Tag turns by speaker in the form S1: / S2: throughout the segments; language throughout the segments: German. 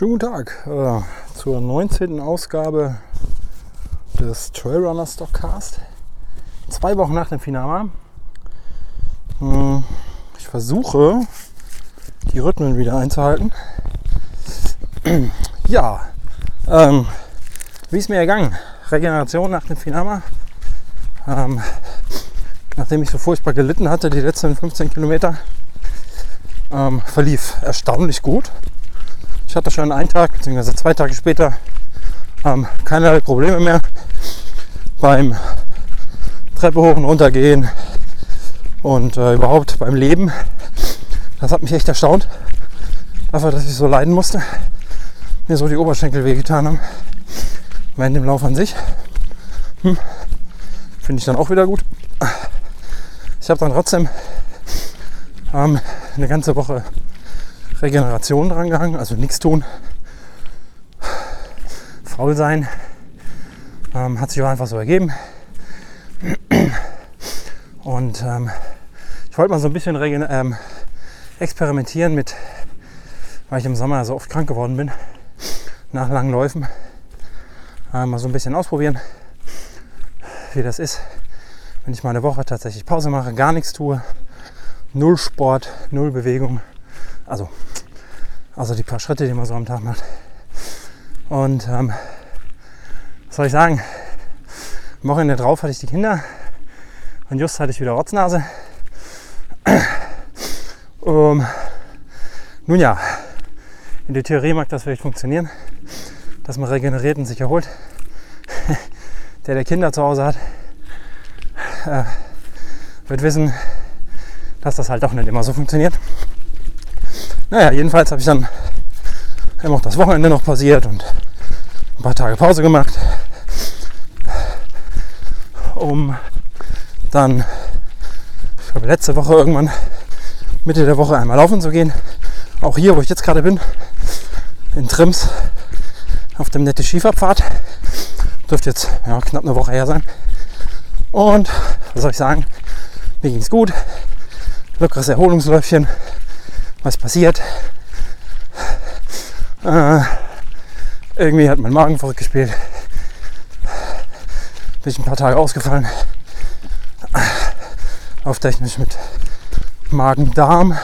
S1: Schönen guten Tag äh, zur 19. Ausgabe des Trailrunner Stockcast. Zwei Wochen nach dem Finale. Hm, ich versuche, die Rhythmen wieder einzuhalten. Ja, ähm, wie ist mir ergangen? Regeneration nach dem Finale. Ähm, nachdem ich so furchtbar gelitten hatte, die letzten 15 Kilometer, ähm, verlief erstaunlich gut. Ich hatte schon einen Tag bzw. zwei Tage später ähm, keinerlei Probleme mehr beim Treppe hoch und runter gehen und äh, überhaupt beim Leben. Das hat mich echt erstaunt. Dafür, dass ich so leiden musste. Mir so die Oberschenkel wehgetan haben. Während dem Lauf an sich. Hm. Finde ich dann auch wieder gut. Ich habe dann trotzdem ähm, eine ganze Woche Regeneration dran gehangen, also nichts tun, faul sein. Ähm, hat sich auch einfach so ergeben. Und ähm, ich wollte mal so ein bisschen ähm, experimentieren mit, weil ich im Sommer so oft krank geworden bin, nach langen Läufen. Äh, mal so ein bisschen ausprobieren, wie das ist, wenn ich mal eine Woche tatsächlich Pause mache, gar nichts tue, null Sport, null Bewegung. Also also die paar Schritte, die man so am Tag macht. Und ähm, was soll ich sagen? Am Wochenende drauf hatte ich die Kinder und just hatte ich wieder Rotznase. Um, nun ja, in der Theorie mag das vielleicht funktionieren, dass man regeneriert und sich erholt. der, der Kinder zu Hause hat, äh, wird wissen, dass das halt doch nicht immer so funktioniert. Naja, jedenfalls habe ich dann eben auch das Wochenende noch pausiert und ein paar Tage Pause gemacht, um dann, ich glaube letzte Woche irgendwann Mitte der Woche einmal laufen zu gehen. Auch hier, wo ich jetzt gerade bin, in Trims auf dem nette Schieferpfad. Dürfte jetzt ja, knapp eine Woche her sein. Und was soll ich sagen? Mir ging es gut. Lockeres Erholungsläufchen was passiert. Äh, irgendwie hat mein Magen verrückt gespielt. Bin ich ein paar Tage ausgefallen. Auftechnisch mit Magen-Darm.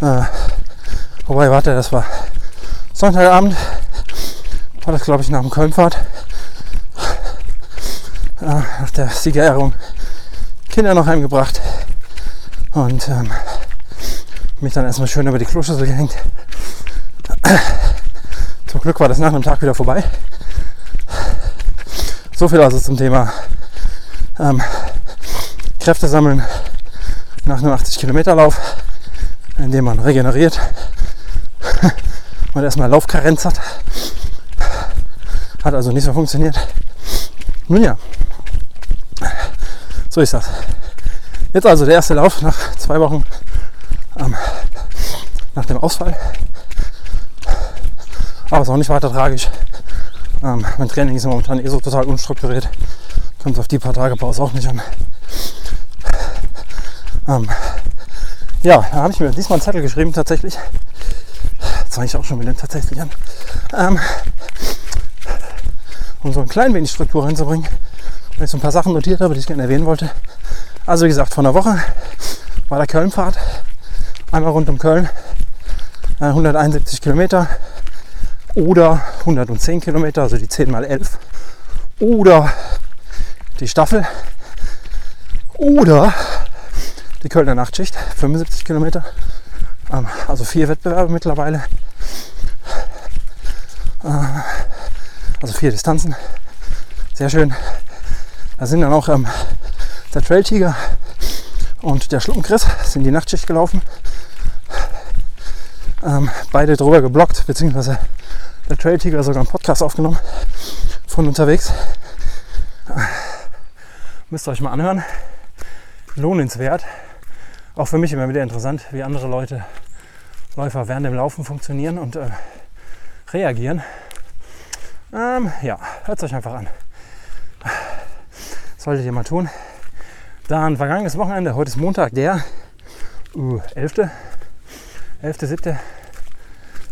S1: Äh, wobei, warte, das war Sonntagabend. War das, glaube ich, nach dem Kölnfahrt. Äh, nach der Siegerehrung Kinder noch heimgebracht. Und ähm, mich dann erstmal schön über die Kloschüssel gehängt. Zum Glück war das nach einem Tag wieder vorbei. So viel also zum Thema ähm, Kräfte sammeln nach einem 80 Kilometer Lauf, indem man regeneriert und erstmal Laufkarenz hat. Hat also nicht so funktioniert. Nun ja, so ist das. Jetzt also der erste Lauf nach zwei Wochen ähm, nach dem Ausfall. Aber ist auch nicht weiter tragisch. Ähm, mein Training ist momentan eh so total unstrukturiert. Kommt auf die paar Tage Pause auch nicht an. Ähm, ja, da habe ich mir diesmal einen Zettel geschrieben tatsächlich. Das fange ich auch schon mit dem tatsächlich an. Ähm, um so ein klein wenig Struktur reinzubringen, weil ich so ein paar Sachen notiert habe, die ich gerne erwähnen wollte. Also wie gesagt, von der Woche war der Kölnfahrt. Einmal rund um Köln. 171 äh, Kilometer oder 110 Kilometer, also die 10 mal 11. Oder die Staffel. Oder die Kölner Nachtschicht, 75 Kilometer. Ähm, also vier Wettbewerbe mittlerweile. Äh, also vier Distanzen. Sehr schön. Da sind dann auch ähm, der Trail Tiger und der Schluppenchris sind die Nachtschicht gelaufen. Ähm, beide drüber geblockt, beziehungsweise der Trail Tiger sogar einen Podcast aufgenommen von unterwegs. Äh, müsst ihr euch mal anhören. Lohnenswert. Auch für mich immer wieder interessant, wie andere Leute, Läufer während dem Laufen funktionieren und äh, reagieren. Ähm, ja, hört es euch einfach an. Solltet ihr mal tun. Dann vergangenes Wochenende, heute ist Montag, der uh, 11. 11. 7.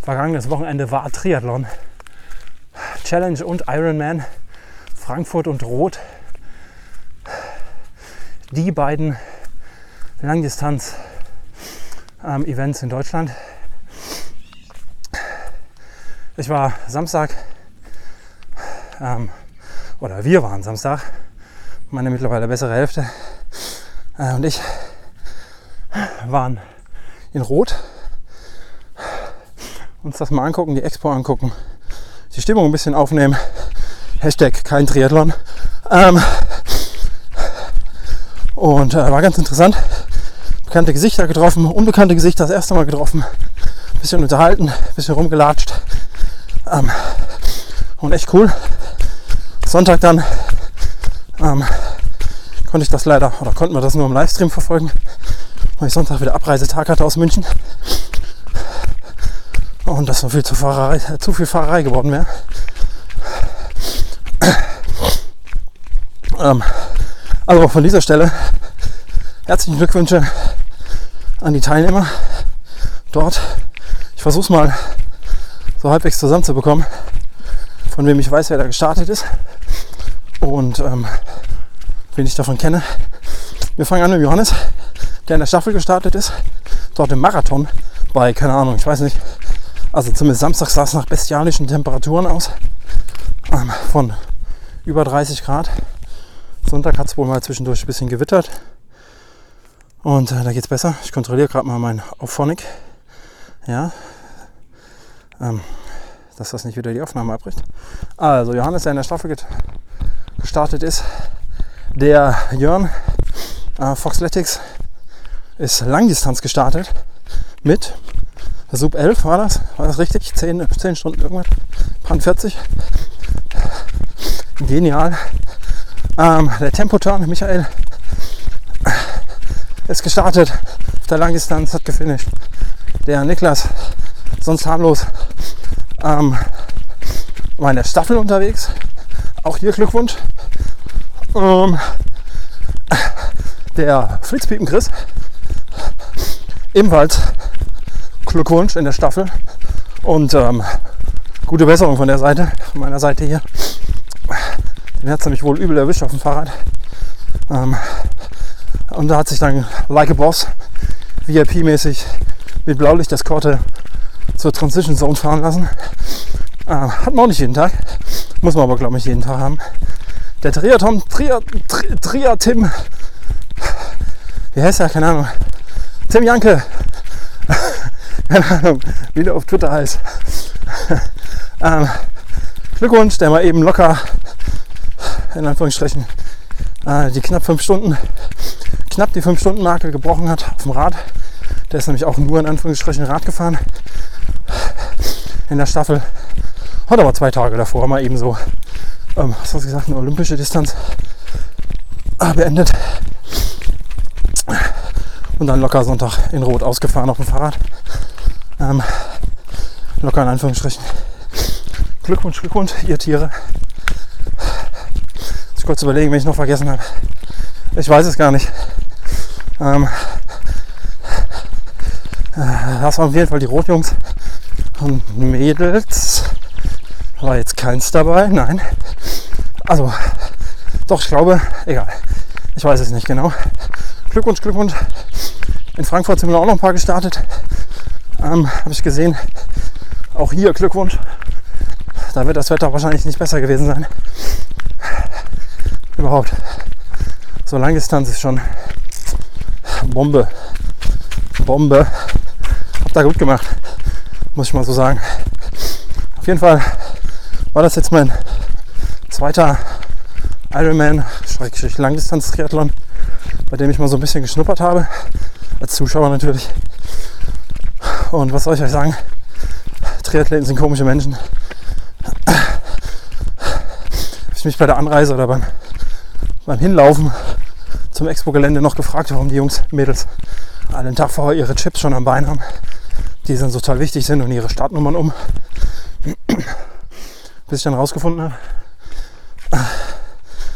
S1: vergangenes Wochenende war Triathlon. Challenge und Ironman. Frankfurt und Rot. Die beiden Langdistanz-Events ähm, in Deutschland. Ich war Samstag, ähm, oder wir waren Samstag, meine mittlerweile bessere Hälfte äh, und ich waren in Rot uns das mal angucken, die Expo angucken, die Stimmung ein bisschen aufnehmen. Hashtag kein Triathlon. Ähm, und äh, war ganz interessant. Bekannte Gesichter getroffen, unbekannte Gesichter das erste Mal getroffen. Bisschen unterhalten, bisschen rumgelatscht. Ähm, und echt cool. Sonntag dann ähm, konnte ich das leider, oder konnten wir das nur im Livestream verfolgen, weil ich Sonntag wieder Abreisetag hatte aus München. Und das so viel zu, Fahrerei, zu viel Fahrerei geworden wäre. Ähm, also von dieser Stelle herzlichen Glückwünsche an die Teilnehmer dort. Ich versuche es mal so halbwegs zusammenzubekommen, von wem ich weiß, wer da gestartet ist und ähm, wen ich davon kenne. Wir fangen an mit Johannes, der in der Staffel gestartet ist, dort im Marathon bei, keine Ahnung, ich weiß nicht, also zumindest Samstag sah es nach bestialischen Temperaturen aus, ähm, von über 30 Grad. Sonntag hat es wohl mal zwischendurch ein bisschen gewittert. Und äh, da geht es besser. Ich kontrolliere gerade mal mein Auphonic. Ja, ähm, dass das nicht wieder die Aufnahme abbricht. Also Johannes, der in der Staffel gestartet ist, der Jörn äh, Foxletics ist Langdistanz gestartet mit Sub 11 war das, war das richtig? 10, 10 Stunden irgendwas, paar 40. Genial. Ähm, der Tempoturn, Michael, ist gestartet auf der Langdistanz, hat gefinisht. Der Niklas sonst harmlos. Ähm, war in der Staffel unterwegs. Auch hier Glückwunsch. Ähm, der Flitzpiepen Chris, ebenfalls Glückwunsch in der Staffel. Und ähm, gute Besserung von der Seite, von meiner Seite hier. Den hat es nämlich wohl übel erwischt auf dem Fahrrad. Ähm, und da hat sich dann Like a Boss VIP-mäßig mit Blaulicht das Korte zur Transition Zone fahren lassen. Äh, hat man auch nicht jeden Tag. Muss man aber, glaube ich, jeden Tag haben. Der Triatom, Tria, Tri, Triatim, wie heißt er? Keine Ahnung. Tim Janke. Keine Ahnung, wie der auf Twitter heißt. ähm, Glückwunsch, der mal eben locker, in Anführungsstrichen, äh, die knapp fünf Stunden, knapp die fünf Stunden Marke gebrochen hat auf dem Rad. Der ist nämlich auch nur in Anführungsstrichen Rad gefahren in der Staffel. Hat aber zwei Tage davor mal eben so, ähm, was hast du gesagt, eine olympische Distanz äh, beendet. Und dann locker Sonntag in Rot ausgefahren auf dem Fahrrad. Ähm, locker in Anführungsstrichen. Glückwunsch, Glückwunsch, ihr Tiere. Muss kurz überlegen, wenn ich noch vergessen habe. Ich weiß es gar nicht. Ähm, äh, das waren auf jeden Fall die Rotjungs und Mädels. War jetzt keins dabei, nein. Also, doch, ich glaube, egal. Ich weiß es nicht genau. Glückwunsch, Glückwunsch. In Frankfurt sind wir auch noch ein paar gestartet. Ähm, Habe ich gesehen. Auch hier Glückwunsch. Da wird das Wetter wahrscheinlich nicht besser gewesen sein. Überhaupt. So Langdistanz ist schon Bombe. Bombe. Hab da gut gemacht muss ich mal so sagen. Auf jeden Fall war das jetzt mein zweiter Ironman, Langdistanz-Triathlon, bei dem ich mal so ein bisschen geschnuppert habe. Als Zuschauer natürlich. Und was soll ich euch sagen? Triathleten sind komische Menschen. Habe ich mich bei der Anreise oder beim, beim Hinlaufen zum Expo-Gelände noch gefragt, warum die Jungs, Mädels einen Tag vorher ihre Chips schon am Bein haben die dann total wichtig sind und ihre Startnummern um. Bis ich dann rausgefunden habe,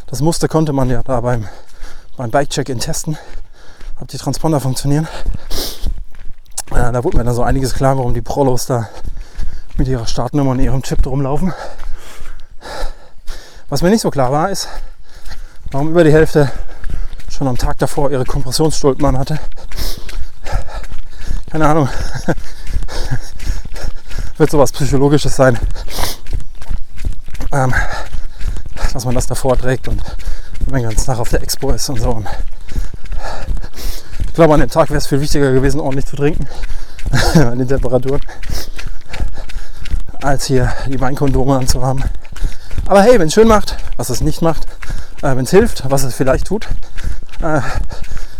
S1: das Muster konnte man ja da beim, beim Bike-Check-In testen, ob die Transponder funktionieren. Äh, da wurde mir dann so einiges klar, warum die Prolos da mit ihrer Startnummer und ihrem Chip rumlaufen. Was mir nicht so klar war, ist, warum über die Hälfte schon am Tag davor ihre Kompressionsstulpen an hatte. Keine Ahnung. Wird sowas Psychologisches sein. Ähm, dass man das davor trägt und wenn man den ganzen Tag auf der Expo ist und so. Und ich glaube, an dem Tag wäre es viel wichtiger gewesen, ordentlich zu trinken. an den Temperaturen. Als hier die Weinkondome anzuhaben. Aber hey, wenn es schön macht, was es nicht macht, äh, wenn es hilft, was es vielleicht tut, äh,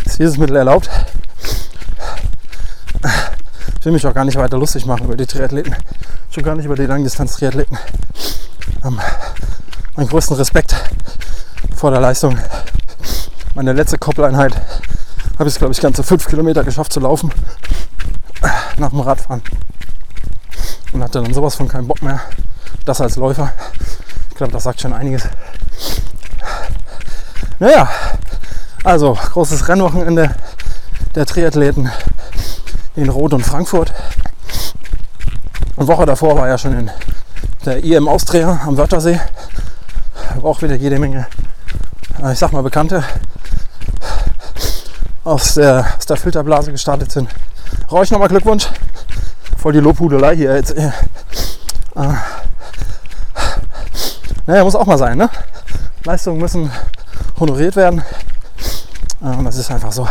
S1: ist dieses Mittel erlaubt. Ich will mich auch gar nicht weiter lustig machen über die Triathleten. Schon gar nicht über die Langdistanz-Triathleten. Ähm, meinen größten Respekt vor der Leistung. Meine letzte Koppeleinheit habe ich glaube ich, ganze fünf Kilometer geschafft zu laufen nach dem Radfahren. Und hatte dann sowas von keinen Bock mehr. Das als Läufer. Ich glaube, das sagt schon einiges. Naja, also großes Rennwochenende der Triathleten in Rot und Frankfurt. Eine Woche davor war ja schon in der IM Austria am Wörthersee. Auch wieder jede Menge, äh, ich sag mal, Bekannte aus der, aus der Filterblase gestartet sind. Rauch nochmal Glückwunsch. Voll die Lobhudelei hier jetzt. Äh, naja, muss auch mal sein, ne? Leistungen müssen honoriert werden. Und das ist einfach so.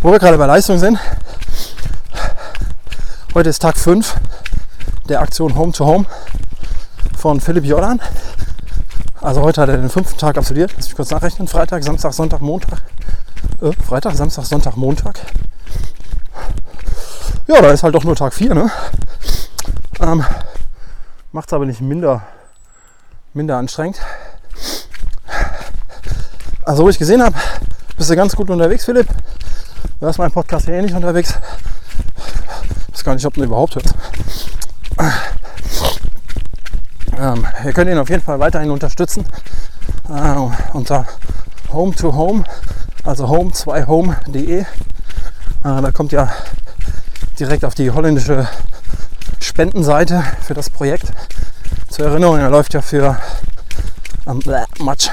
S1: Wo wir gerade bei Leistung sind. Heute ist Tag 5 der Aktion Home to Home von Philipp Jordan. Also heute hat er den fünften Tag absolviert. Lass mich kurz nachrechnen. Freitag, Samstag, Sonntag, Montag. Äh, Freitag, Samstag, Sonntag, Montag. Ja, da ist halt doch nur Tag 4, ne? Ähm, Macht es aber nicht minder, minder anstrengend. Also, wo ich gesehen habe, bist du ganz gut unterwegs, Philipp. Du hörst meinen Podcast hier nicht unterwegs. Ich weiß gar nicht, ob du überhaupt hörst. Ähm, ihr könnt ihn auf jeden Fall weiterhin unterstützen äh, unter Home to Home, also home2home.de. Äh, da kommt ja direkt auf die holländische Spendenseite für das Projekt. Zur Erinnerung, er läuft ja für ähm, Matsch,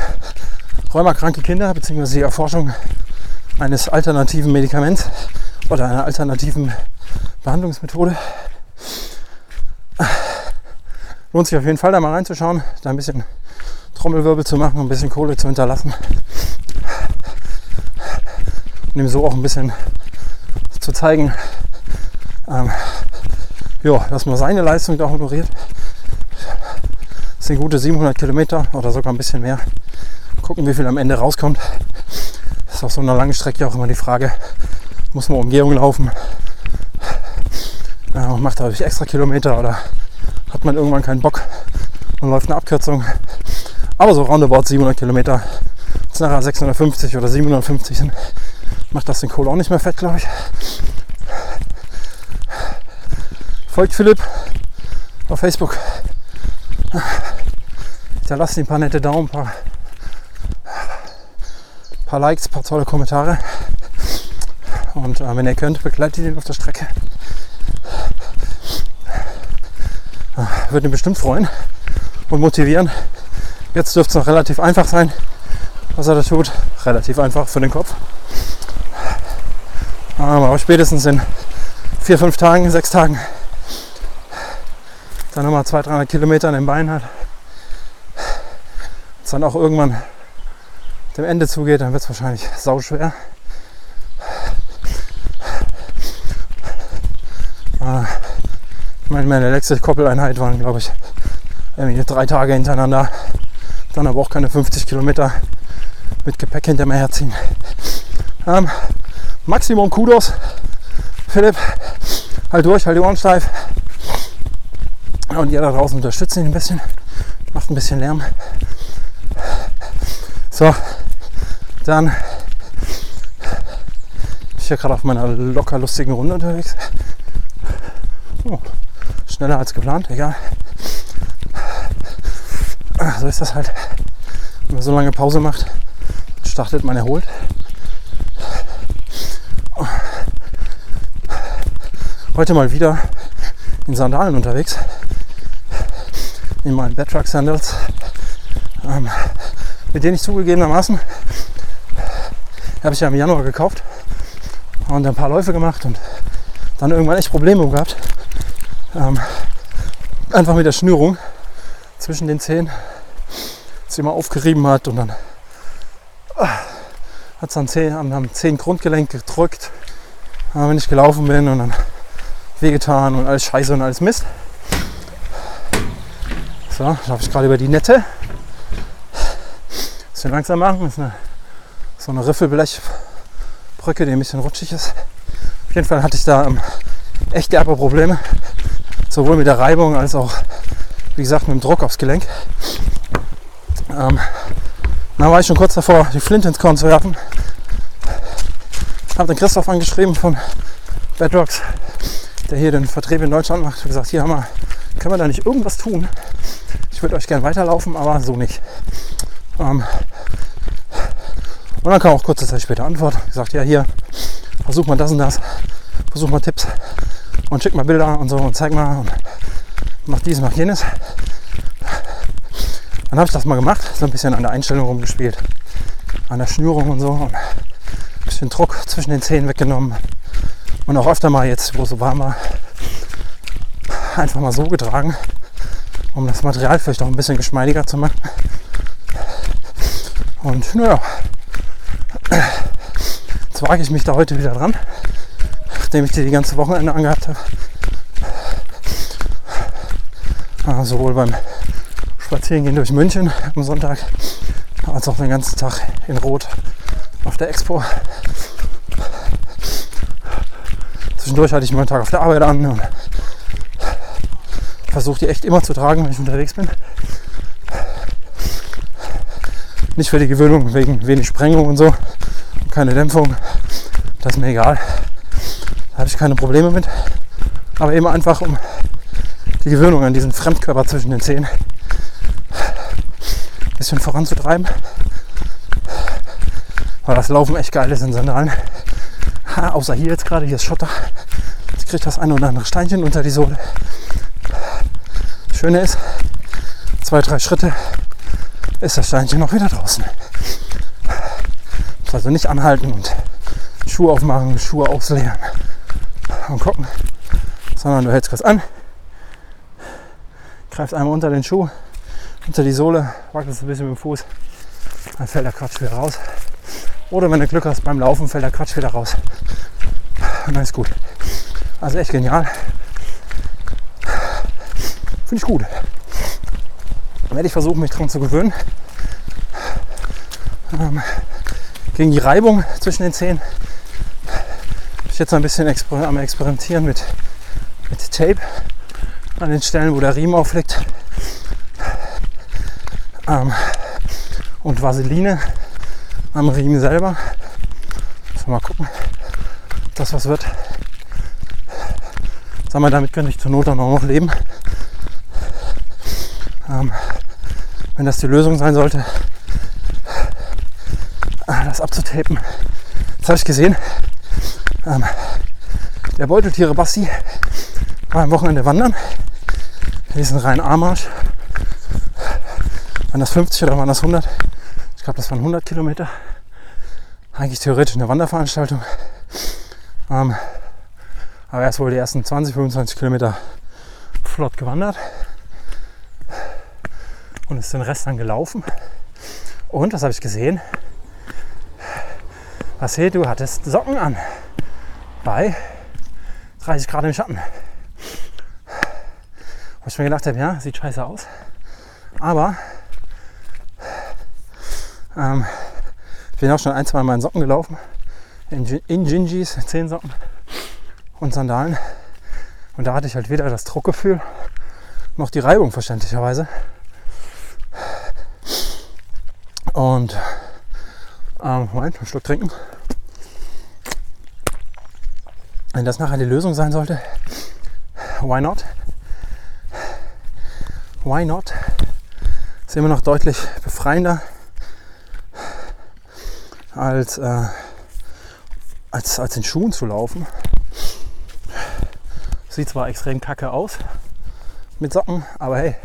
S1: rheumakranke Kinder bzw. die Erforschung eines alternativen Medikaments oder einer alternativen Behandlungsmethode. Lohnt sich auf jeden Fall da mal reinzuschauen, da ein bisschen Trommelwirbel zu machen, ein bisschen Kohle zu hinterlassen. Und ihm so auch ein bisschen zu zeigen, ähm, ja, dass man seine Leistung da honoriert. Das sind gute 700 Kilometer oder sogar ein bisschen mehr. Gucken, wie viel am Ende rauskommt. Das ist auf so einer langen Strecke auch immer die Frage, muss man Umgehung laufen? Ja, macht dadurch extra Kilometer oder hat man irgendwann keinen Bock und läuft eine Abkürzung. Aber so roundabout 700 Kilometer, jetzt nachher 650 oder 750 sind, macht das den Kohl auch nicht mehr fett, glaube ich. Folgt Philipp auf Facebook. Da lasst ein paar nette Daumen, ein paar, paar Likes, ein paar tolle Kommentare. Und äh, wenn ihr könnt, begleitet ihn auf der Strecke. Würde ihn bestimmt freuen und motivieren. Jetzt dürfte es noch relativ einfach sein, was er da tut. Relativ einfach für den Kopf. Aber auch spätestens in vier, fünf Tagen, sechs Tagen dann nochmal 200, 300 Kilometer an den Beinen hat, es dann auch irgendwann dem Ende zugeht, dann wird es wahrscheinlich sauschwer. Ah, ich meine, meine letzte Koppeleinheit waren, glaube ich, drei Tage hintereinander. Dann aber auch keine 50 Kilometer mit Gepäck hinter mir herziehen. Ähm, Maximum Kudos, Philipp. Halt durch, halt die Ohren steif. Und ihr da draußen unterstützt ihn ein bisschen, macht ein bisschen Lärm. So, dann bin ich hier gerade auf meiner locker lustigen Runde unterwegs. Oh, schneller als geplant, egal. So ist das halt. Wenn man so lange Pause macht, startet man erholt. Heute mal wieder in Sandalen unterwegs. in meinen Bedrock Sandals, ähm, mit denen ich zugegebenermaßen, habe ich ja im Januar gekauft und ein paar Läufe gemacht und dann irgendwann echt Probleme gehabt. Ähm, einfach mit der Schnürung zwischen den Zehen, sie immer aufgerieben hat und dann äh, hat es an Zehen, am Zehengrundgelenk gedrückt, äh, wenn ich gelaufen bin und dann wehgetan und alles Scheiße und alles Mist. So, laufe ich gerade über die Nette. Bisschen langsam machen. Das ist eine, so eine Riffelblechbrücke, die ein bisschen rutschig ist. Auf jeden Fall hatte ich da ähm, echt derbe Probleme. Sowohl mit der Reibung als auch, wie gesagt, mit dem Druck aufs Gelenk. Ähm, dann war ich schon kurz davor, die Flint ins Korn zu werfen. Habe den Christoph angeschrieben von Bedrocks, der hier den Vertrieb in Deutschland macht. Ich gesagt, hier haben wir, können wir da nicht irgendwas tun? Ich würde euch gerne weiterlaufen, aber so nicht. Ähm, und dann kam auch kurze Zeit später Antwort. Gesagt, ja hier, versuch mal das und das, versuch mal Tipps und schick mal Bilder und so und zeig mal und mach dies, mach jenes. Dann habe ich das mal gemacht, so ein bisschen an der Einstellung rumgespielt, an der Schnürung und so und ein bisschen Druck zwischen den Zähnen weggenommen und auch öfter mal jetzt, wo es so warm war, einfach mal so getragen, um das Material vielleicht auch ein bisschen geschmeidiger zu machen. Und naja, jetzt wage ich mich da heute wieder dran, nachdem ich die die ganze Wochenende angehabt habe. Ah, sowohl beim Spazierengehen durch München am Sonntag als auch den ganzen Tag in Rot auf der Expo. Zwischendurch hatte ich meinen Tag auf der Arbeit an und versuche die echt immer zu tragen, wenn ich unterwegs bin. Nicht für die Gewöhnung, wegen wenig Sprengung und so, keine Dämpfung. Das ist mir egal. Habe ich keine Probleme mit. Aber eben einfach um die Gewöhnung an diesen Fremdkörper zwischen den Zähnen ein bisschen voranzutreiben. Weil das Laufen echt geil ist in Sandalen. Ha, außer hier jetzt gerade, hier ist Schotter. Jetzt kriege ich das eine oder andere Steinchen unter die Sohle. Schöne ist, zwei, drei Schritte ist das Steinchen noch wieder draußen. Also nicht anhalten und Schuhe aufmachen, Schuhe ausleeren und gucken, sondern du hältst kurz an, greifst einmal unter den Schuh, unter die Sohle, wackelst ein bisschen mit dem Fuß, dann fällt der Quatsch wieder raus. Oder wenn du Glück hast beim Laufen, fällt der Quatsch wieder raus. Und dann ist gut. Also echt genial. Finde ich gut. Dann werde ich versuchen, mich daran zu gewöhnen. Ähm, gegen die Reibung zwischen den bin ich jetzt ein bisschen am Experimentieren mit, mit Tape an den Stellen, wo der Riemen aufliegt. Ähm, und Vaseline am Riemen selber. So, mal gucken, ob das was wird. Sag mal, damit könnte ich zur Not dann auch noch leben. Ähm, wenn das die Lösung sein sollte, äh, das abzutapen. Jetzt habe ich gesehen, ähm, der Beuteltiere Bassi war am Wochenende wandern. Diesen reinen Armarsch. Waren das 50 oder waren das 100? Ich glaube, das waren 100 Kilometer. Eigentlich theoretisch eine Wanderveranstaltung. Ähm, aber er ist wohl die ersten 20, 25 Kilometer flott gewandert und ist den Rest dann gelaufen. Und was habe ich gesehen? Was hey, du hattest Socken an bei 30 Grad im Schatten. Wo ich mir gedacht habe, ja, sieht scheiße aus. Aber ähm, ich bin auch schon ein, zwei Mal in Socken gelaufen. In, in Gingis, Socken und Sandalen. Und da hatte ich halt weder das Druckgefühl noch die Reibung verständlicherweise. Und ähm, Moment, einen Schluck trinken. Wenn das nachher die Lösung sein sollte, why not? Why not? Ist immer noch deutlich befreiender als, äh, als, als in Schuhen zu laufen. Sieht zwar extrem kacke aus mit Socken, aber hey,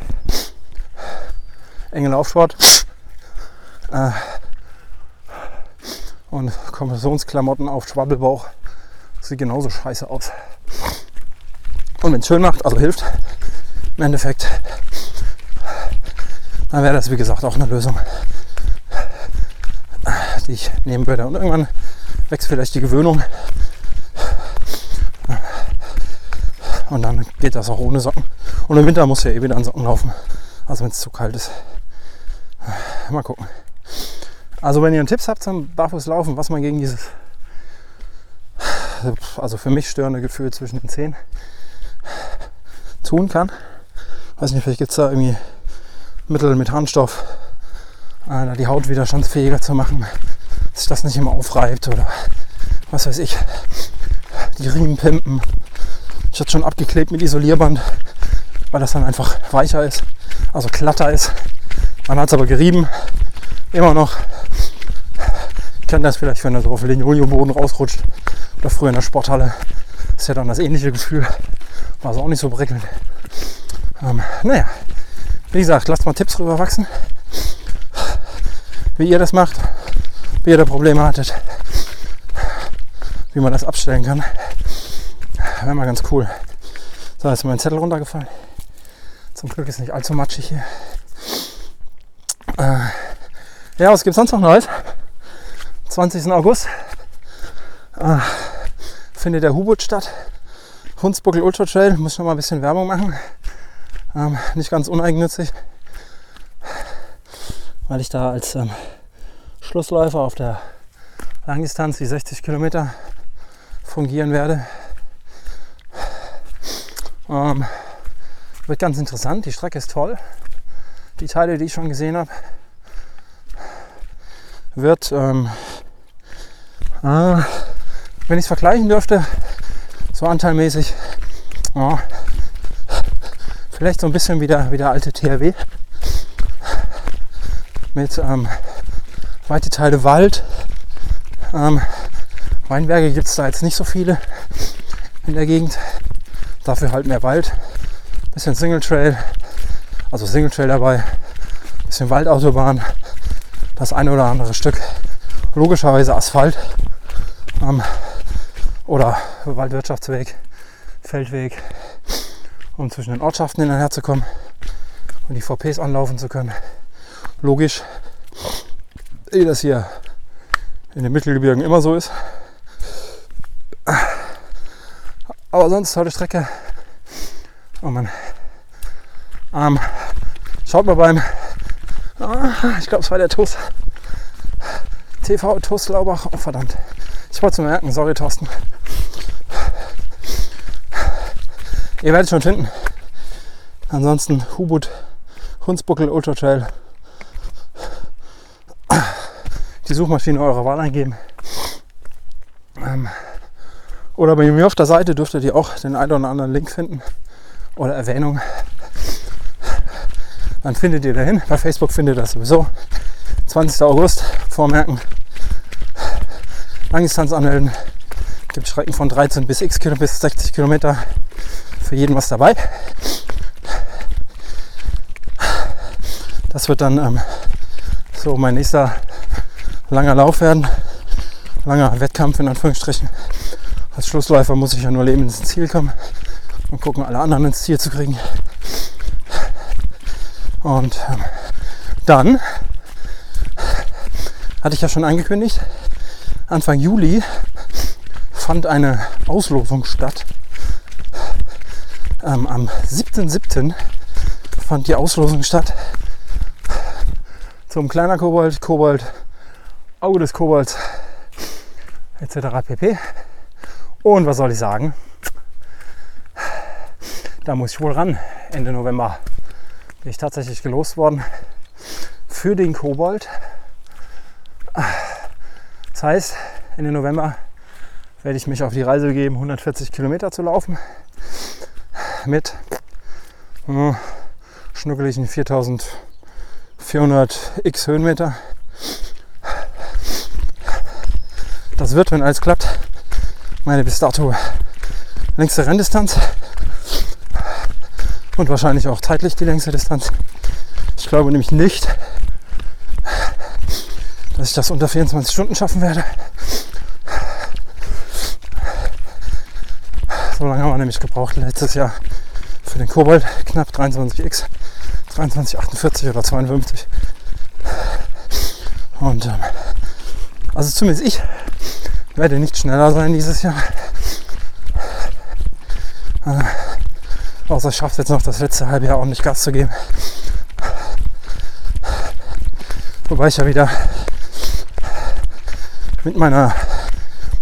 S1: enge Laufsport. Äh, und Kompressionsklamotten auf Schwabbelbauch. Sieht genauso scheiße aus. Und wenn es schön macht, also hilft, im Endeffekt, dann wäre das wie gesagt auch eine Lösung, die ich nehmen würde. Und irgendwann wächst vielleicht die Gewöhnung. Und dann geht das auch ohne Socken. Und im Winter muss ja eh wieder an Socken laufen. Also wenn es zu kalt ist. Mal gucken. Also wenn ihr Tipps habt zum Barfußlaufen, was man gegen dieses also für mich störende Gefühl zwischen den Zehen tun kann. Weiß nicht, vielleicht gibt es da irgendwie Mittel mit Harnstoff, äh, die Haut widerstandsfähiger zu machen, dass sich das nicht immer aufreibt oder was weiß ich. Die Riemen pimpen. Ich hatte schon abgeklebt mit Isolierband, weil das dann einfach weicher ist, also glatter ist. Man hat es aber gerieben, immer noch. Ich kann das vielleicht, wenn er so auf Linoleumboden rausrutscht oder früher in der Sporthalle. ist ja dann das ähnliche Gefühl. War es auch nicht so prickelnd. Ähm, naja, wie gesagt, lasst mal Tipps rüber wachsen, wie ihr das macht, wie ihr da Probleme hattet, wie man das abstellen kann. Wäre mal ganz cool. So, ist mein Zettel runtergefallen. Zum Glück ist nicht allzu matschig hier. Äh, ja, was gibt es sonst noch Neues? 20. August äh, findet der Hubut statt. Hunsbuckel Ultra Trail, muss schon mal ein bisschen Werbung machen. Ähm, nicht ganz uneigennützig, weil ich da als ähm, Schlussläufer auf der Langdistanz, die 60 Kilometer, fungieren werde. Ähm, wird ganz interessant, die Strecke ist toll. Die Teile, die ich schon gesehen habe, wird, ähm, äh, wenn ich es vergleichen dürfte, so anteilmäßig. Ja, vielleicht so ein bisschen wie der, wie der alte THW. Mit ähm, weite Teile Wald. Ähm, Weinberge gibt es da jetzt nicht so viele in der Gegend. Dafür halt mehr Wald. Bisschen Single Trail. Also Single Trail dabei. Bisschen Waldautobahn. Das eine oder andere Stück. Logischerweise Asphalt. Ähm, oder Waldwirtschaftsweg, Feldweg, um zwischen den Ortschaften hin und her zu kommen und die VPs anlaufen zu können. Logisch, wie das hier in den Mittelgebirgen immer so ist. Aber sonst tolle Strecke. Oh Mann. Ähm, schaut mal beim, ah, ich glaube es war der TUS, TV TUS Laubach. Oh verdammt. Ich wollte es merken, sorry Thorsten. Ihr werdet schon finden. Ansonsten Hubut, Hunsbuckel, Ultra Trail. Die Suchmaschine eurer Wahl eingeben. Ähm, oder bei mir auf der Seite dürftet ihr auch den einen oder anderen Link finden oder Erwähnung. Dann findet ihr dahin. Bei Facebook findet ihr das sowieso. 20. August, vormerken. Langdistanz anmelden. Gibt Strecken von 13 bis x Kilometer bis 60 Kilometer für jeden was dabei. Das wird dann ähm, so mein nächster langer Lauf werden. Langer Wettkampf in Anführungsstrichen. Als Schlussläufer muss ich ja nur leben ins Ziel kommen und gucken, alle anderen ins Ziel zu kriegen. Und ähm, dann hatte ich ja schon angekündigt, Anfang Juli fand eine Auslosung statt ähm, am 7.7. fand die Auslosung statt zum kleiner Kobold, Kobold, Auge des Kobolds etc. pp. Und was soll ich sagen? Da muss ich wohl ran. Ende November bin ich tatsächlich gelost worden für den Kobold. Das heißt, Ende November werde ich mich auf die Reise begeben, 140 Kilometer zu laufen mit äh, schnuckeligen 4400 x Höhenmeter. Das wird, wenn alles klappt, meine bis dato längste Renndistanz und wahrscheinlich auch zeitlich die längste Distanz. Ich glaube nämlich nicht, dass ich das unter 24 Stunden schaffen werde. So lange haben wir nämlich gebraucht letztes Jahr für den Kobold, knapp 23x, 2348 oder 52. Und ähm, also zumindest ich werde nicht schneller sein dieses Jahr. Äh, außer ich schaffe jetzt noch das letzte halbe Jahr ordentlich Gas zu geben. Wobei ich ja wieder mit meiner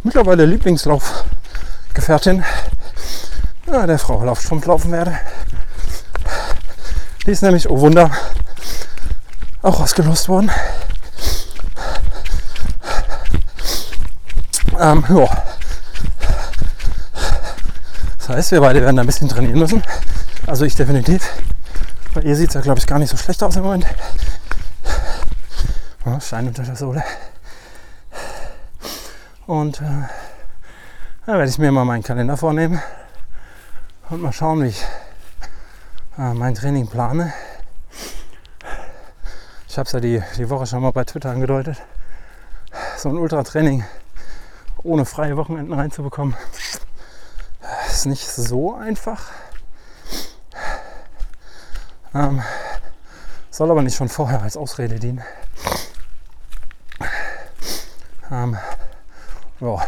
S1: mittlerweile Lieblingslaufgefährtin ja, der Frau Laufstrumpf laufen werde. Die ist nämlich, oh Wunder, auch ausgelost worden. Ähm, ja. Das heißt, wir beide werden ein bisschen trainieren müssen. Also ich definitiv. Bei ihr sieht es ja, glaube ich, gar nicht so schlecht aus im Moment. Ja, Stein unter der Sohle. Und äh, da werde ich mir mal meinen Kalender vornehmen und mal schauen, wie ich äh, mein Training plane. Ich habe es ja die, die Woche schon mal bei Twitter angedeutet. So ein Ultratraining ohne freie Wochenenden reinzubekommen, ist nicht so einfach. Ähm, soll aber nicht schon vorher als Ausrede dienen. Ähm, ja.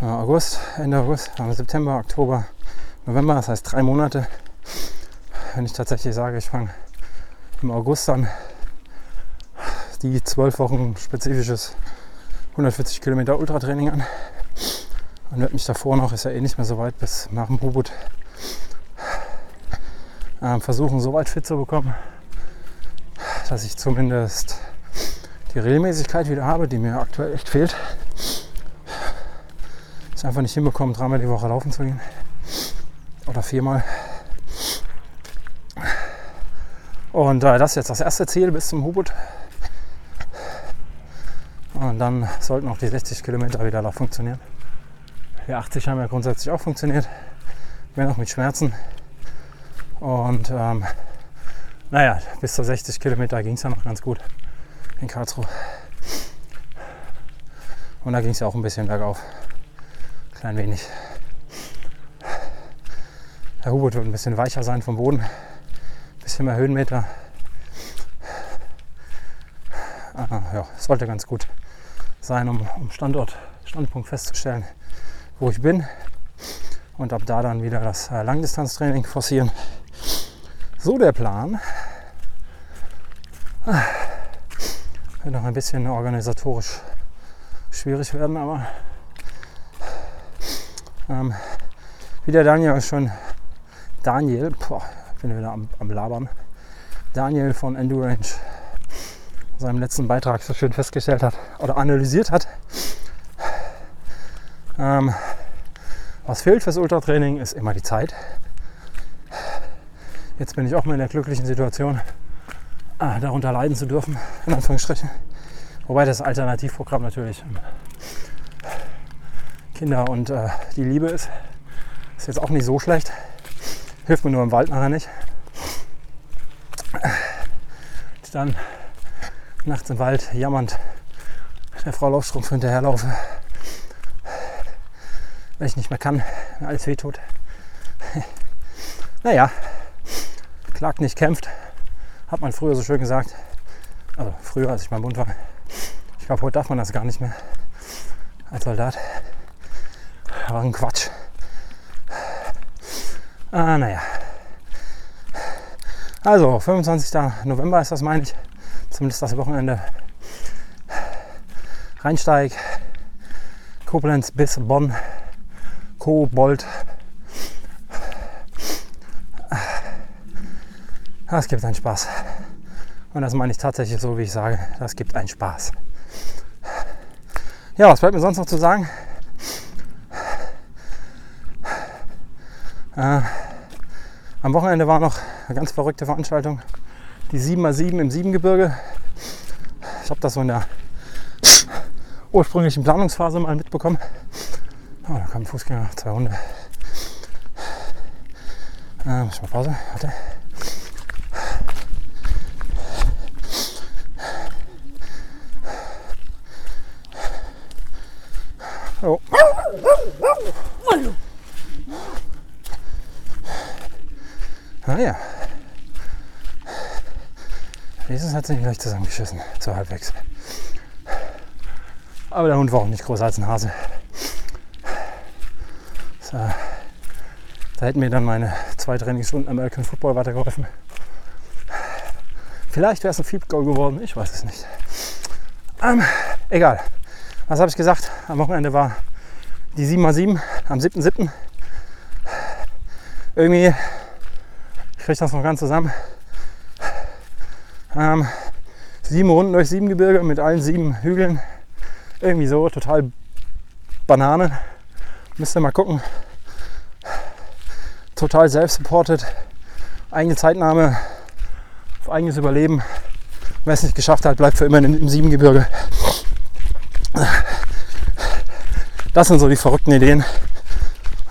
S1: August, Ende August, September, Oktober, November, das heißt drei Monate. Wenn ich tatsächlich sage, ich fange im August an, die zwölf Wochen spezifisches 140 Kilometer Ultratraining an und werde mich davor noch, ist ja eh nicht mehr so weit, bis nach dem Ubud äh, versuchen, so weit fit zu bekommen, dass ich zumindest die Regelmäßigkeit wieder habe, die mir aktuell echt fehlt es einfach nicht hinbekommen, dreimal die Woche laufen zu gehen. Oder viermal. Und äh, das ist jetzt das erste Ziel bis zum Hubut. Und dann sollten auch die 60 Kilometer wieder funktionieren. Die 80 haben ja grundsätzlich auch funktioniert, wenn auch mit Schmerzen. Und ähm, naja, bis zu 60 Kilometer ging es ja noch ganz gut in Karlsruhe. Und da ging es ja auch ein bisschen bergauf klein wenig. Der Hubert wird ein bisschen weicher sein vom Boden, ein bisschen mehr Höhenmeter. Ah, ja, sollte ganz gut sein, um, um Standort, Standpunkt festzustellen, wo ich bin. Und ab da dann wieder das äh, Langdistanztraining forcieren. So der Plan. Ah, wird noch ein bisschen organisatorisch schwierig werden, aber ähm, wie der Daniel schon, Daniel, boah, ich bin wieder am, am Labern, Daniel von Endurance in seinem letzten Beitrag so schön festgestellt hat oder analysiert hat. Ähm, was fehlt fürs Ultratraining ist immer die Zeit. Jetzt bin ich auch mal in der glücklichen Situation, darunter leiden zu dürfen, in Anführungsstrichen. Wobei das Alternativprogramm natürlich Kinder und äh, die Liebe ist. Ist jetzt auch nicht so schlecht. Hilft mir nur im Wald nachher nicht. Dann nachts im Wald jammernd der Frau Laufstrumpf hinterherlaufe. Weil ich nicht mehr kann, wenn alles wehtut. naja, klagt nicht, kämpft. Hat man früher so schön gesagt. Also früher, als ich beim Bund war. Ich glaube, heute darf man das gar nicht mehr als Soldat war ein Quatsch. Ah, naja. Also, 25. November ist das, meine ich. Zumindest das Wochenende. Rheinsteig, Koblenz bis Bonn, Kobold. Das gibt einen Spaß. Und das meine ich tatsächlich so, wie ich sage. Das gibt einen Spaß. Ja, was bleibt mir sonst noch zu sagen? Äh, am Wochenende war noch eine ganz verrückte Veranstaltung, die 7x7 im Siebengebirge. Ich habe das so in der ursprünglichen Planungsphase mal mitbekommen. Oh, da kam ein Fußgänger, zwei Hunde. Äh, muss ich mal Pause, warte. Oh. Ah ja. Jesus hat sich gleich zusammengeschissen, so halbwegs. Aber der Hund war auch nicht größer als ein Hase. So. Da hätten mir dann meine zwei Trainingsstunden American Football weitergeholfen. Vielleicht wäre es ein Field Goal geworden, ich weiß es nicht. Ähm, egal. Was habe ich gesagt? Am Wochenende war die 7x7 am 7.7. Irgendwie kriege ich das noch ganz zusammen. Ähm, sieben Runden durch sieben Gebirge mit allen sieben Hügeln. Irgendwie so, total Banane. Müsst ihr mal gucken. Total self-supported. Eigene Zeitnahme eigenes Überleben. Wer es nicht geschafft hat, bleibt für immer im Siebengebirge. Das sind so die verrückten Ideen.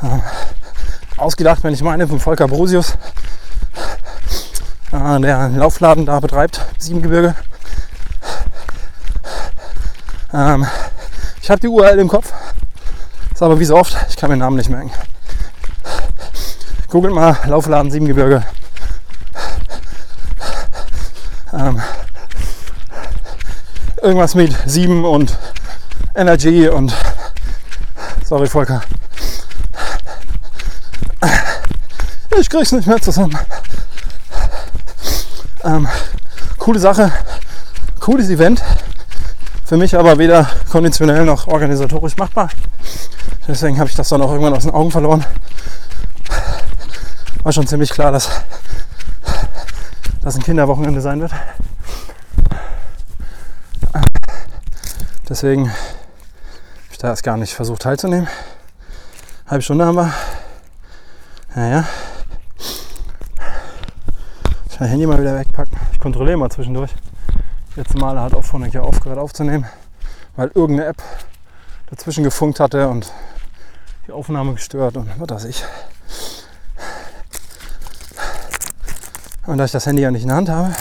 S1: Ähm, ausgedacht, wenn ich meine, von Volker Brusius, äh, der einen Laufladen da betreibt, Siebengebirge. Ähm, ich habe die URL im Kopf. Ist aber wie so oft, ich kann mir den Namen nicht merken. Googelt mal Laufladen Siebengebirge. Ähm, irgendwas mit 7 und Energy und sorry Volker. Ich krieg's nicht mehr zusammen. Ähm, coole Sache, cooles Event. Für mich aber weder konditionell noch organisatorisch machbar. Deswegen habe ich das dann auch irgendwann aus den Augen verloren. War schon ziemlich klar, dass das ein Kinderwochenende sein wird. Deswegen habe ich da erst gar nicht versucht teilzunehmen. Halbe Stunde haben wir. Naja. Ich mein Handy mal wieder wegpacken. Ich kontrolliere mal zwischendurch. Letzte Mal hat auch vorne hier aufgehört aufzunehmen, weil irgendeine App dazwischen gefunkt hatte und die Aufnahme gestört und was weiß ich. Und da ich das Handy ja nicht in der Hand habe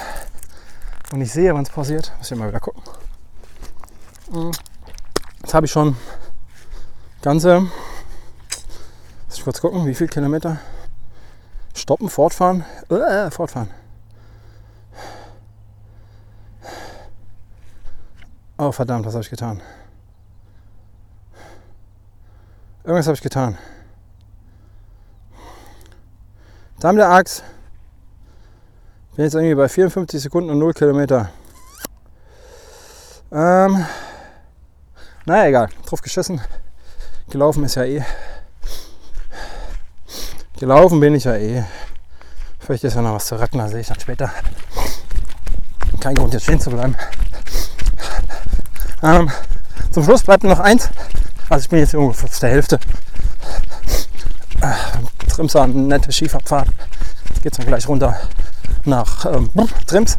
S1: und ich sehe, wann es passiert, muss ich mal wieder gucken. Jetzt habe ich schon ganze, muss ich kurz gucken, wie viele Kilometer. Stoppen, fortfahren, äh, fortfahren. Oh verdammt, was habe ich getan? Irgendwas habe ich getan. Damen der Axt. Bin jetzt irgendwie bei 54 Sekunden und 0 Kilometer. Ähm, naja, egal. Drauf geschissen. Gelaufen ist ja eh. Gelaufen bin ich ja eh. Vielleicht ist ja noch was zu retten, da sehe ich dann später. Kein Grund, jetzt stehen zu bleiben. Ähm, zum Schluss bleibt nur noch eins. Also ich bin jetzt ungefähr auf der Hälfte. Äh, Trimsa, eine nette Skifahrpfad. Jetzt geht dann gleich runter nach ähm, Trims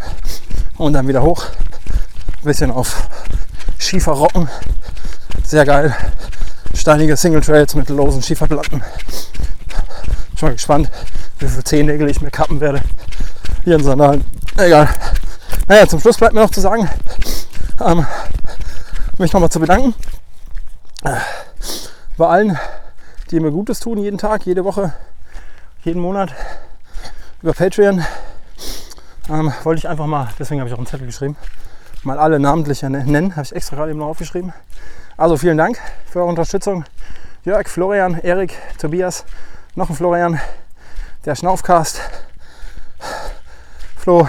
S1: und dann wieder hoch. Ein bisschen auf Schieferrocken. Sehr geil. Steinige Single Trails mit losen Schieferplatten. Schon mal gespannt, wie viele Zehennägel ich mir kappen werde. Hier in Sandalen. Egal. Naja, zum Schluss bleibt mir noch zu sagen, ähm, mich nochmal zu bedanken. Äh, bei allen, die mir Gutes tun, jeden Tag, jede Woche, jeden Monat über Patreon ähm, wollte ich einfach mal, deswegen habe ich auch einen Zettel geschrieben, mal alle namentlich nennen. Habe ich extra gerade eben noch aufgeschrieben. Also vielen Dank für eure Unterstützung. Jörg, Florian, Erik, Tobias, noch ein Florian, der Schnaufcast, Flo,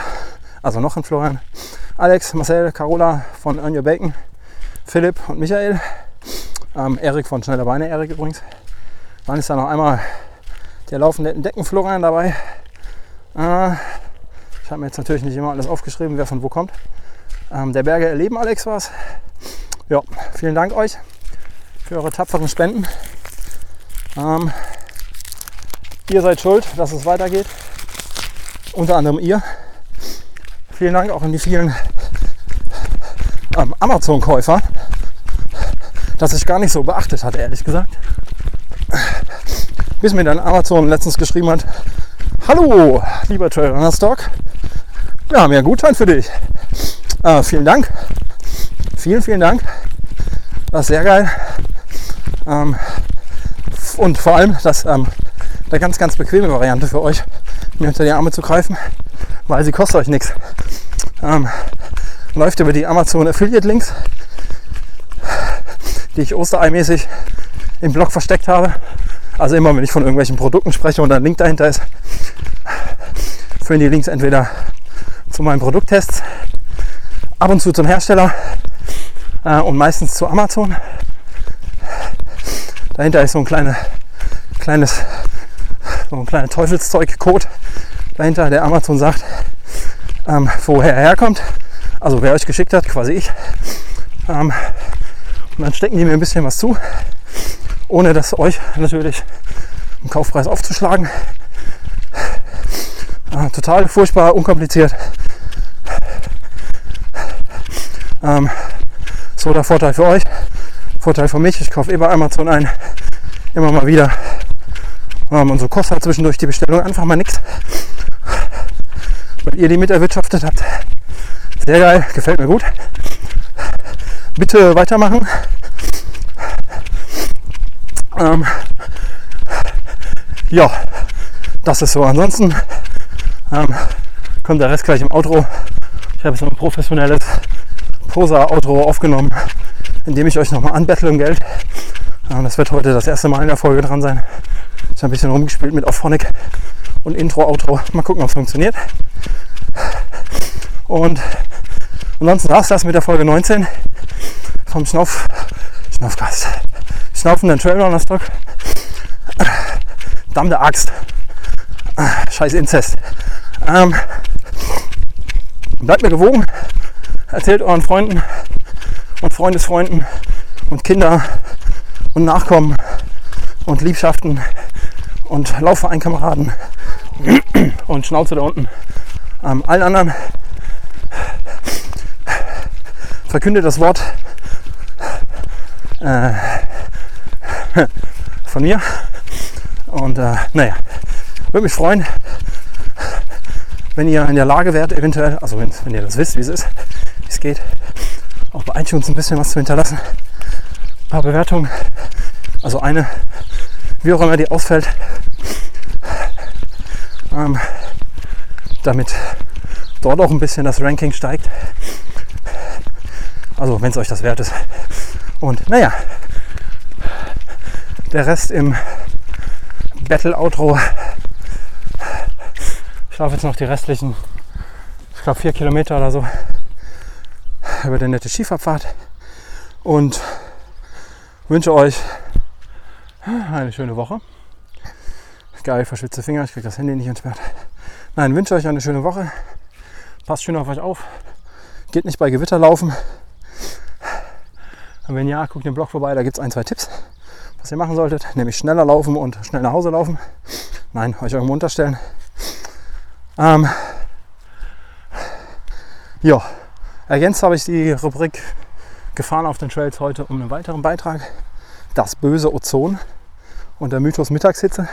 S1: also noch ein Florian, Alex, Marcel, Carola von Earn Your Bacon, Philipp und Michael, ähm, Erik von Schneller Beine, Erik übrigens. Dann ist da noch einmal der laufende Decken Florian dabei. Äh, ich habe mir jetzt natürlich nicht immer alles aufgeschrieben, wer von wo kommt. Ähm, der Berge erleben Alex war es. Ja, vielen Dank euch für eure tapferen Spenden. Ähm, ihr seid schuld, dass es weitergeht. Unter anderem ihr. Vielen Dank auch an die vielen ähm, Amazon-Käufer, dass ich gar nicht so beachtet hatte, ehrlich gesagt. Bis mir dann Amazon letztens geschrieben hat, Hallo, lieber Trailrunner Stock. Wir haben ja einen Gutschein für dich. Äh, vielen Dank. Vielen, vielen Dank. Das ist sehr geil. Ähm, und vor allem das ähm, eine ganz, ganz bequeme Variante für euch, mir unter die Arme zu greifen, weil sie kostet euch nichts. Ähm, läuft über die Amazon Affiliate Links, die ich Osterei-mäßig im Blog versteckt habe. Also immer, wenn ich von irgendwelchen Produkten spreche und ein Link dahinter ist, führen die Links entweder zu meinen Produkttests, ab und zu zum Hersteller äh, und meistens zu Amazon. Dahinter ist so ein kleine, kleines, so ein kleiner Teufelszeug-Code dahinter, der Amazon sagt, ähm, woher er herkommt. Also wer euch geschickt hat, quasi ich. Ähm, und dann stecken die mir ein bisschen was zu, ohne das euch natürlich im Kaufpreis aufzuschlagen. Äh, total furchtbar, unkompliziert. Ähm, der Vorteil für euch. Vorteil für mich, ich kaufe bei Amazon ein. Immer mal wieder. Ähm, und so kostet halt zwischendurch die Bestellung einfach mal nichts. Weil ihr die mit erwirtschaftet habt. Sehr geil, gefällt mir gut. Bitte weitermachen. Ähm, ja, das ist so. Ansonsten ähm, kommt der Rest gleich im Outro. Ich habe so ein professionelles Prosa-Outro aufgenommen, in dem ich euch nochmal anbettle um Geld. Das wird heute das erste Mal in der Folge dran sein. Ich habe ein bisschen rumgespielt mit Auphonic und Intro, Outro. Mal gucken, ob es funktioniert. Und ansonsten war es das mit der Folge 19 vom Schnauf, Schnaufgast. Schnaufenden Trail Donnerstag. Dammte Axt. Scheiß Inzest. Ähm, bleibt mir gewogen. Erzählt euren Freunden und Freundesfreunden und Kinder und Nachkommen und Liebschaften und Laufvereinkameraden und Schnauze da unten. Ähm, allen anderen verkündet das Wort äh, von mir. Und äh, naja, würde mich freuen, wenn ihr in der Lage wärt, eventuell, also wenn, wenn ihr das wisst, wie es ist, es geht, auch bei iTunes ein bisschen was zu hinterlassen. Ein paar Bewertungen. Also eine, wie auch immer die ausfällt. Ähm, damit dort auch ein bisschen das Ranking steigt. Also wenn es euch das wert ist. Und naja, der Rest im Battle-Outro. Ich laufe jetzt noch die restlichen, ich glaube vier Kilometer oder so über die nette Skifahrpfad und wünsche euch eine schöne Woche. Geil, verschwitzte Finger, ich kriege das Handy nicht entsperrt. Nein, wünsche euch eine schöne Woche. Passt schön auf euch auf. Geht nicht bei Gewitter laufen. Und wenn ja, guckt den Blog vorbei, da gibt es ein, zwei Tipps, was ihr machen solltet. Nämlich schneller laufen und schnell nach Hause laufen. Nein, euch irgendwo unterstellen. Ähm, ja, ergänzt habe ich die Rubrik Gefahren auf den Trails heute um einen weiteren Beitrag. Das böse Ozon und der Mythos Mittagshitze.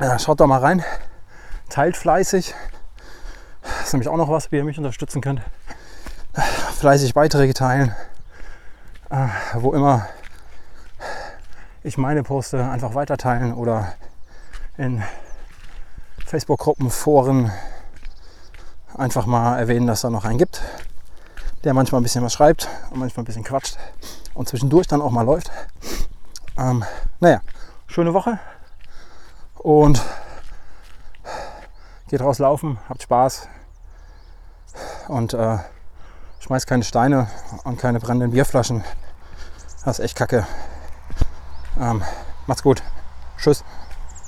S1: Ja, schaut doch mal rein. Teilt fleißig. Das ist nämlich auch noch was, wie ihr mich unterstützen könnt. Fleißig Beiträge teilen. Äh, wo immer ich meine poste, einfach weiter teilen oder in Facebook-Gruppen, Foren einfach mal erwähnen, dass da noch einen gibt, der manchmal ein bisschen was schreibt und manchmal ein bisschen quatscht und zwischendurch dann auch mal läuft. Ähm, naja, schöne Woche und geht raus laufen, habt Spaß und äh, schmeißt keine Steine und keine brennenden Bierflaschen. Das ist echt kacke. Ähm, macht's gut. Tschüss.